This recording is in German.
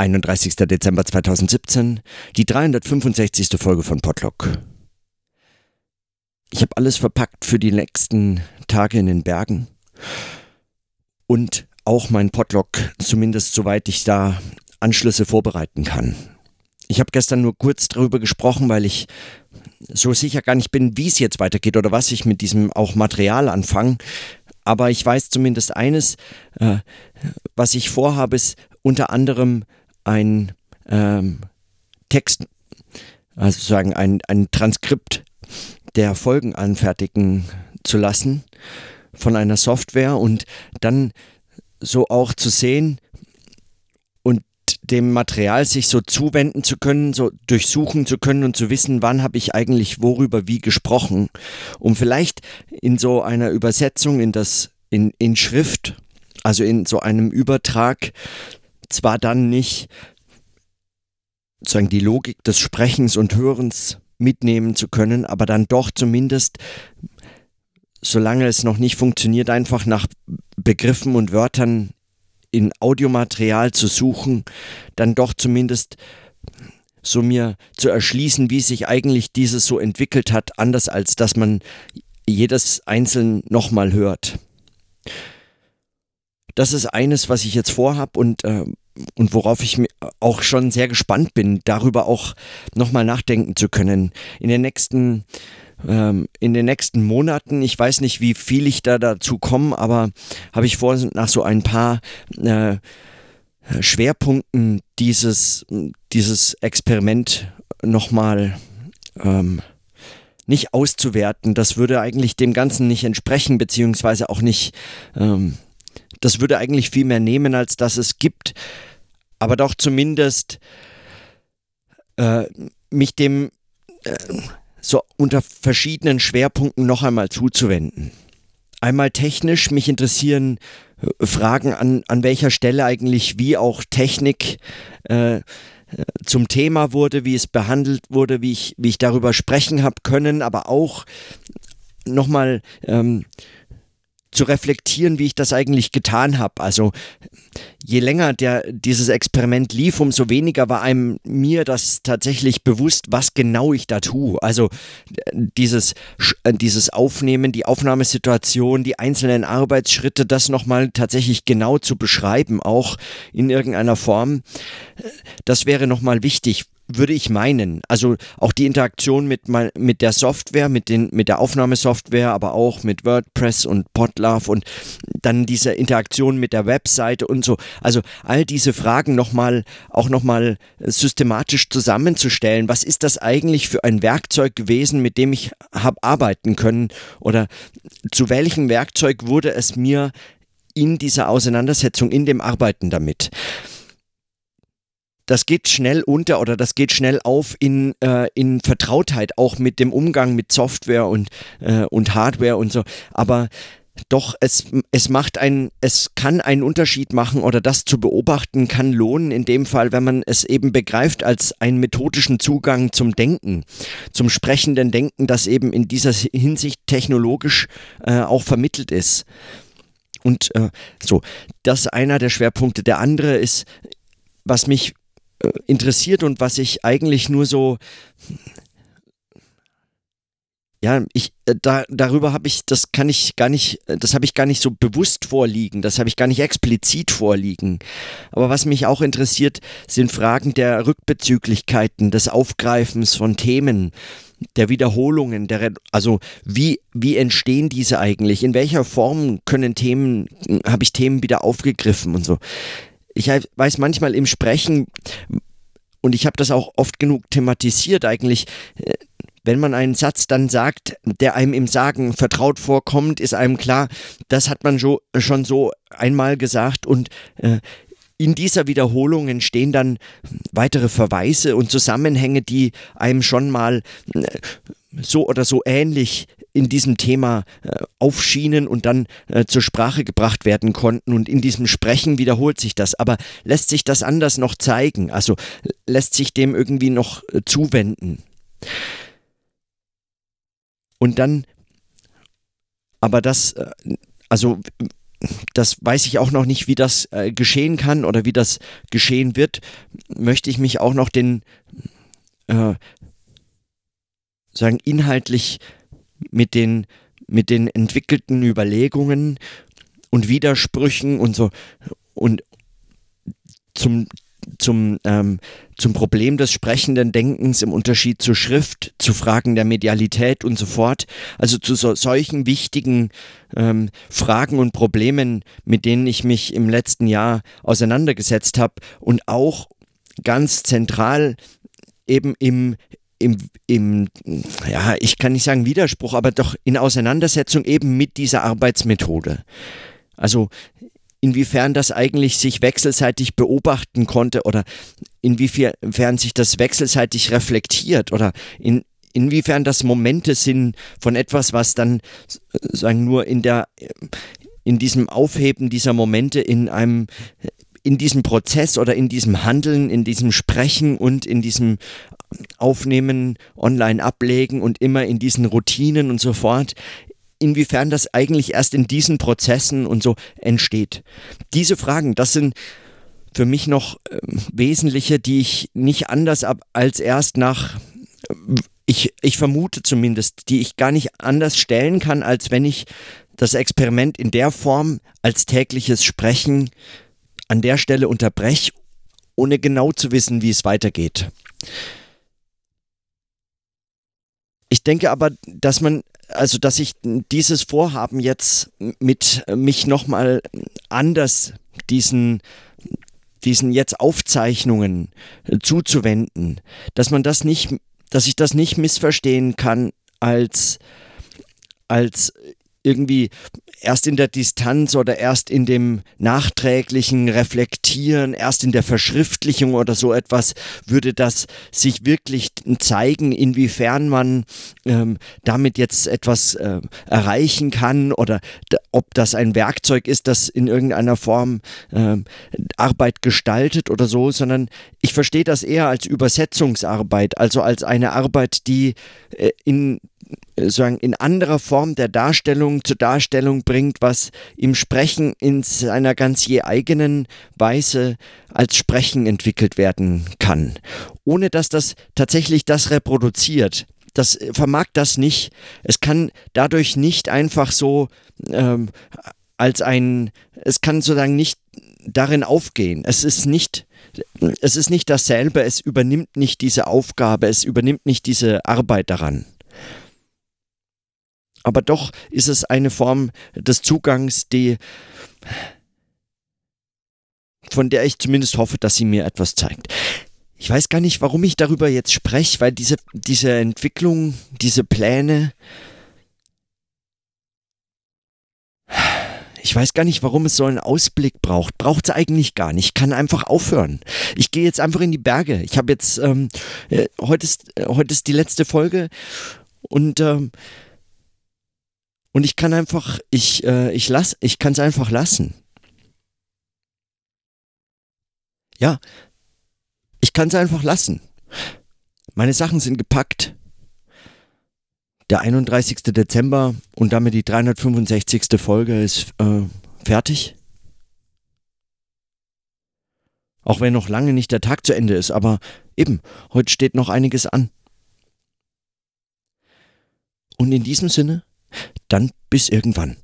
31. Dezember 2017, die 365. Folge von Podlock. Ich habe alles verpackt für die nächsten Tage in den Bergen und auch mein Podlock, zumindest soweit ich da Anschlüsse vorbereiten kann. Ich habe gestern nur kurz darüber gesprochen, weil ich so sicher gar nicht bin, wie es jetzt weitergeht oder was ich mit diesem auch Material anfange. Aber ich weiß zumindest eines, äh, was ich vorhabe, ist unter anderem ein ähm, Text, also sozusagen ein, ein Transkript der Folgen anfertigen zu lassen von einer Software und dann so auch zu sehen und dem Material sich so zuwenden zu können, so durchsuchen zu können und zu wissen, wann habe ich eigentlich worüber wie gesprochen, um vielleicht in so einer Übersetzung in das in, in Schrift, also in so einem Übertrag zwar dann nicht sozusagen die Logik des Sprechens und Hörens mitnehmen zu können, aber dann doch zumindest, solange es noch nicht funktioniert, einfach nach Begriffen und Wörtern in Audiomaterial zu suchen, dann doch zumindest so mir zu erschließen, wie sich eigentlich dieses so entwickelt hat, anders als dass man jedes einzeln nochmal hört. Das ist eines, was ich jetzt vorhab und äh, und worauf ich auch schon sehr gespannt bin, darüber auch nochmal nachdenken zu können. In den nächsten ähm, in den nächsten Monaten, ich weiß nicht, wie viel ich da dazu komme, aber habe ich vor, nach so ein paar äh, Schwerpunkten dieses, dieses Experiment nochmal ähm, nicht auszuwerten. Das würde eigentlich dem Ganzen nicht entsprechen, beziehungsweise auch nicht, ähm, das würde eigentlich viel mehr nehmen, als dass es gibt aber doch zumindest äh, mich dem äh, so unter verschiedenen Schwerpunkten noch einmal zuzuwenden. Einmal technisch, mich interessieren äh, Fragen an, an welcher Stelle eigentlich wie auch Technik äh, zum Thema wurde, wie es behandelt wurde, wie ich, wie ich darüber sprechen habe können, aber auch nochmal ähm, zu reflektieren, wie ich das eigentlich getan habe. Also je länger der, dieses Experiment lief, umso weniger war einem mir das tatsächlich bewusst, was genau ich da tue. Also dieses, äh, dieses Aufnehmen, die Aufnahmesituation, die einzelnen Arbeitsschritte, das nochmal tatsächlich genau zu beschreiben, auch in irgendeiner Form, das wäre nochmal wichtig würde ich meinen. Also auch die Interaktion mit, mit der Software, mit, den, mit der Aufnahmesoftware, aber auch mit WordPress und Podlove und dann diese Interaktion mit der Webseite und so. Also all diese Fragen nochmal, auch nochmal systematisch zusammenzustellen. Was ist das eigentlich für ein Werkzeug gewesen, mit dem ich habe arbeiten können? Oder zu welchem Werkzeug wurde es mir in dieser Auseinandersetzung, in dem Arbeiten damit? Das geht schnell unter oder das geht schnell auf in, äh, in Vertrautheit, auch mit dem Umgang mit Software und, äh, und Hardware und so. Aber doch, es, es macht ein, es kann einen Unterschied machen oder das zu beobachten kann lohnen, in dem Fall, wenn man es eben begreift als einen methodischen Zugang zum Denken, zum sprechenden Denken, das eben in dieser Hinsicht technologisch äh, auch vermittelt ist. Und äh, so, das ist einer der Schwerpunkte. Der andere ist, was mich interessiert und was ich eigentlich nur so ja, ich äh, da darüber habe ich, das kann ich gar nicht, äh, das habe ich gar nicht so bewusst vorliegen, das habe ich gar nicht explizit vorliegen. Aber was mich auch interessiert, sind Fragen der Rückbezüglichkeiten, des Aufgreifens von Themen, der Wiederholungen, der also wie wie entstehen diese eigentlich? In welcher Form können Themen habe ich Themen wieder aufgegriffen und so? Ich weiß manchmal im Sprechen, und ich habe das auch oft genug thematisiert eigentlich, äh, wenn man einen Satz dann sagt, der einem im Sagen vertraut vorkommt, ist einem klar, das hat man schon so einmal gesagt und äh, in dieser Wiederholung entstehen dann weitere Verweise und Zusammenhänge, die einem schon mal äh, so oder so ähnlich in diesem Thema äh, aufschienen und dann äh, zur Sprache gebracht werden konnten. Und in diesem Sprechen wiederholt sich das. Aber lässt sich das anders noch zeigen? Also lässt sich dem irgendwie noch äh, zuwenden? Und dann, aber das, äh, also das weiß ich auch noch nicht, wie das äh, geschehen kann oder wie das geschehen wird, möchte ich mich auch noch den, äh, sagen, inhaltlich mit den, mit den entwickelten Überlegungen und Widersprüchen und so und zum zum, ähm, zum Problem des sprechenden Denkens im Unterschied zur Schrift, zu Fragen der Medialität und so fort. Also zu so, solchen wichtigen ähm, Fragen und Problemen, mit denen ich mich im letzten Jahr auseinandergesetzt habe und auch ganz zentral eben im, im, im, ja, ich kann nicht sagen Widerspruch, aber doch in Auseinandersetzung eben mit dieser Arbeitsmethode. Also inwiefern das eigentlich sich wechselseitig beobachten konnte oder inwiefern sich das wechselseitig reflektiert oder in, inwiefern das Momente sind von etwas, was dann sagen nur in der in diesem Aufheben dieser Momente in einem in diesem Prozess oder in diesem Handeln, in diesem Sprechen und in diesem Aufnehmen, online ablegen und immer in diesen Routinen und so fort, inwiefern das eigentlich erst in diesen Prozessen und so entsteht. Diese Fragen, das sind für mich noch äh, wesentliche, die ich nicht anders ab als erst nach, ich, ich vermute zumindest, die ich gar nicht anders stellen kann, als wenn ich das Experiment in der Form als tägliches Sprechen an der Stelle unterbreche, ohne genau zu wissen, wie es weitergeht. Ich denke aber, dass man also dass ich dieses Vorhaben jetzt mit mich nochmal anders diesen diesen jetzt Aufzeichnungen zuzuwenden, dass man das nicht, dass ich das nicht missverstehen kann als als irgendwie erst in der Distanz oder erst in dem nachträglichen Reflektieren, erst in der Verschriftlichung oder so etwas, würde das sich wirklich zeigen, inwiefern man ähm, damit jetzt etwas äh, erreichen kann oder ob das ein Werkzeug ist, das in irgendeiner Form äh, Arbeit gestaltet oder so, sondern ich verstehe das eher als Übersetzungsarbeit, also als eine Arbeit, die äh, in sagen, in anderer Form der Darstellung zur Darstellung bringt, was im Sprechen in seiner ganz je eigenen Weise als Sprechen entwickelt werden kann, ohne dass das tatsächlich das reproduziert. Das vermag das nicht. Es kann dadurch nicht einfach so ähm, als ein, es kann sozusagen nicht darin aufgehen. Es ist nicht es ist nicht dasselbe, es übernimmt nicht diese Aufgabe, es übernimmt nicht diese Arbeit daran aber doch ist es eine Form des Zugangs, die von der ich zumindest hoffe, dass sie mir etwas zeigt. Ich weiß gar nicht, warum ich darüber jetzt spreche, weil diese, diese Entwicklung, diese Pläne, ich weiß gar nicht, warum es so einen Ausblick braucht. Braucht es eigentlich gar nicht. Ich kann einfach aufhören. Ich gehe jetzt einfach in die Berge. Ich habe jetzt, ähm, äh, heute, ist, äh, heute ist die letzte Folge und ähm, und ich kann einfach, ich, äh, ich lass, ich kann es einfach lassen. Ja, ich kann es einfach lassen. Meine Sachen sind gepackt. Der 31. Dezember und damit die 365. Folge ist äh, fertig. Auch wenn noch lange nicht der Tag zu Ende ist, aber eben, heute steht noch einiges an. Und in diesem Sinne dann bis irgendwann.